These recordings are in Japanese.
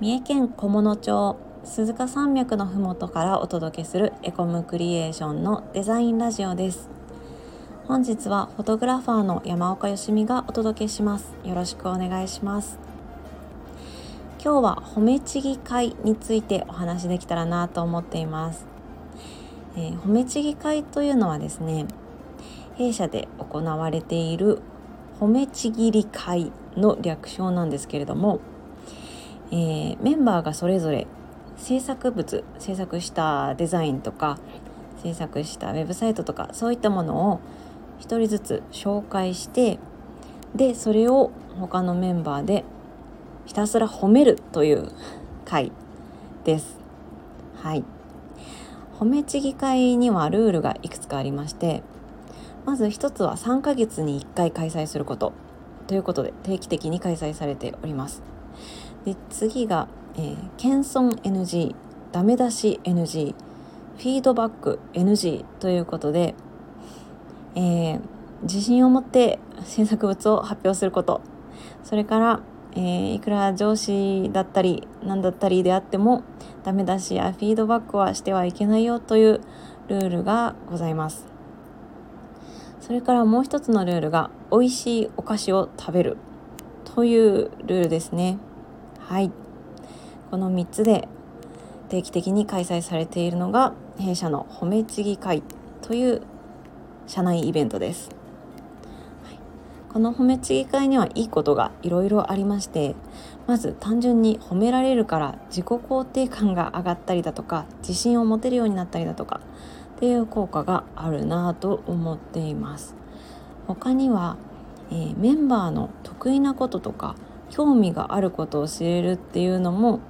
三重県菰野町鈴鹿山脈のふもとからお届けするエコムクリエーションのデザインラジオです。本日はフォトグラファーの山岡よしみがお届けします。よろしくお願いします。今日は褒めちぎ会についてお話できたらなと思っています、えー、褒めちぎ会というのはですね弊社で行われている褒めちぎり会の略称なんですけれども、えー、メンバーがそれぞれ制作物制作したデザインとか制作したウェブサイトとかそういったものを1人ずつ紹介してでそれを他のメンバーでひたすら褒めるという会です。はい褒めちぎ会にはルールがいくつかありましてまず一つは3ヶ月に1回開催することということで定期的に開催されておりますで次が、えー、謙遜 NG ダメ出し NG フィードバック NG ということで、えー、自信を持って新作物を発表すること。それから、えー、いくら上司だったり何だったりであってもダメ出しやフィードバックはしてはいけないよというルールがございます。それからもう一つのルールが美味しいお菓子を食べるというルールですね。はい。この3つで定期的に開催されているのが弊社の褒めちぎ会という社内イベントです、はい、この褒めちぎ会にはいいことがいろいろありましてまず単純に褒められるから自己肯定感が上がったりだとか自信を持てるようになったりだとかっていう効果があるなと思っています。他には、えー、メンバーの得意なこととか興味があることを知れるっていうのも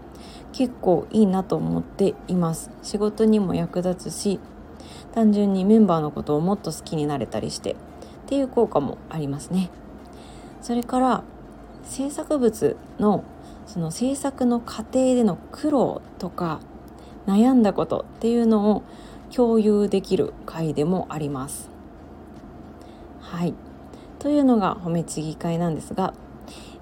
結構いいなと思っています。仕事にも役立つし単純にメンバーのことをもっと好きになれたりしてっていう効果もありますね。それから制作物のその制作の過程での苦労とか悩んだことっていうのを共有できる会でもあります。はい。というのが褒めちぎ会なんですが、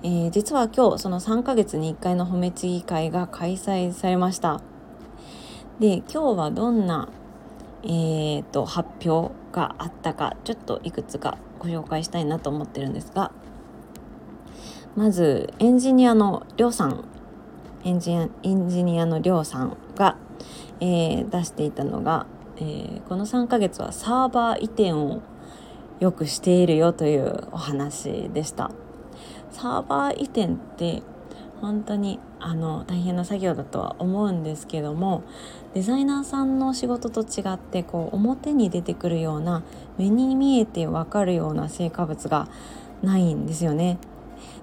えー、実は今日その3ヶ月に1回の褒めちぎ会が開催されました。で今日はどんな、えーと、発表があったかちょっといくつかご紹介したいなと思ってるんですがまずエンジニアのりょうさんエンジニアのりょうさんが、えー、出していたのがえー、この3ヶ月はサーバー移転をよくしているよというお話でしたサーバー移転って本当にあの大変な作業だとは思うんですけどもデザイナーさんの仕事と違ってこう表に出てくるような目に見えてわかるような成果物がないんですよね。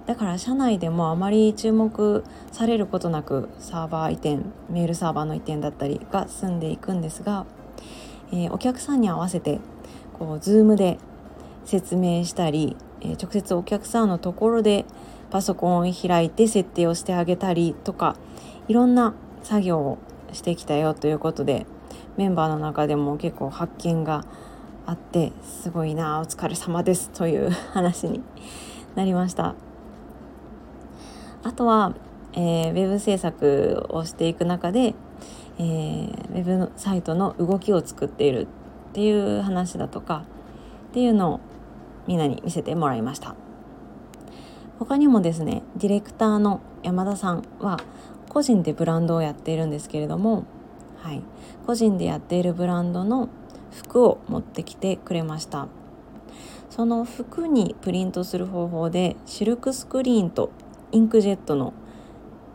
だから社内でもあまり注目されることなくサーバー移転メールサーバーの移転だったりが進んでいくんですがえー、お客さんに合わせてこう Zoom で説明したり、え、直接お客さんのところでパソコンを開いて設定をしてあげたりとかいろんな作業をしてきたよということでメンバーの中でも結構発見があってすごいなお疲れ様ですという話になりました。あとは、えー、ウェブ制作をしていく中でえー、ウェブサイトの動きを作っているっていう話だとかっていうのをみんなに見せてもらいました。他にもですねディレクターの山田さんは個人でブランドをやっているんですけれども、はい、個人でやっているブランドの服を持ってきてくれました。その服にプリントする方法でシルクスクリーンとインクジェットの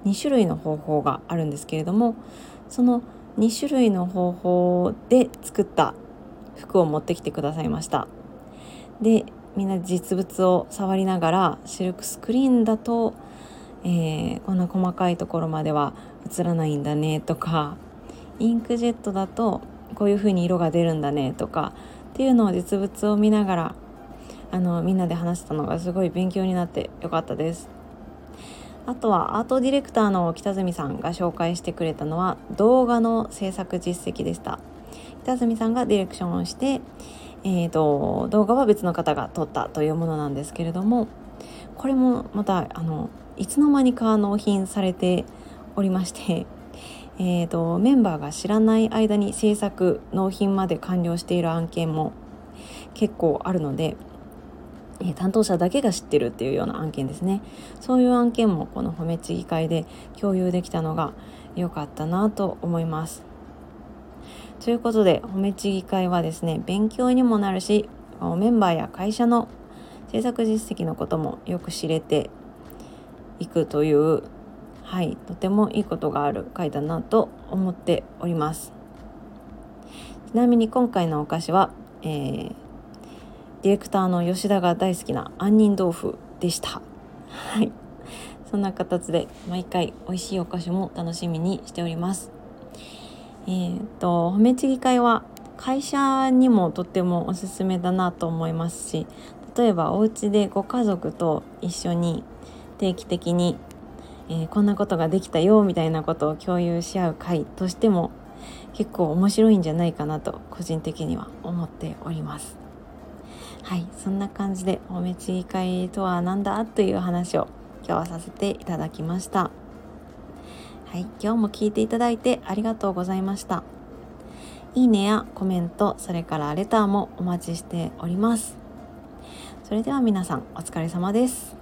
2種類の方法があるんですけれどもその2種類の方法で作った服を持ってきてくださいました。でみんな実物を触りながらシルクスクリーンだと、えー、こんな細かいところまでは映らないんだねとかインクジェットだとこういう風に色が出るんだねとかっていうのを実物を見ながらあのみんなで話したのがすごい勉強になってよかったです。あとはアートディレクターの北住さんが紹介してくれたのは動画の制作実績でした北住さんがディレクションをして、えーと、動画は別の方が撮ったというものなんですけれどもこれもまたあのいつの間にか納品されておりましてえーと、メンバーが知らない間に制作納品まで完了している案件も結構あるので、え、担当者だけが知ってるっていうような案件ですね。そういう案件もこの褒めちぎ会で共有できたのが良かったなと思います。ということで褒めちぎ会はですね勉強にもなるしメンバーや会社の制作実績のこともよく知れていくというはいとてもいいことがある回だなと思っております。ちなみに今回のお菓子は、えー、ディレクターの吉田が大好きな杏仁豆腐でした。はい。そんな形で毎回美味しいお菓子も楽しみにしております。えー、と褒めちぎ会は会社にもとってもおすすめだなと思いますし例えばお家でご家族と一緒に定期的にえー、こんなことができたよみたいなことを共有し合う会としても結構面白いんじゃないかなと個人的には思っております。はいそんな感じでおめちぎ会とは何だという話を今日はさせていただきました。はい今日も聞いていただいてありがとうございました。いいねやコメントそれからレターもお待ちしております。それでは皆さんお疲れ様です。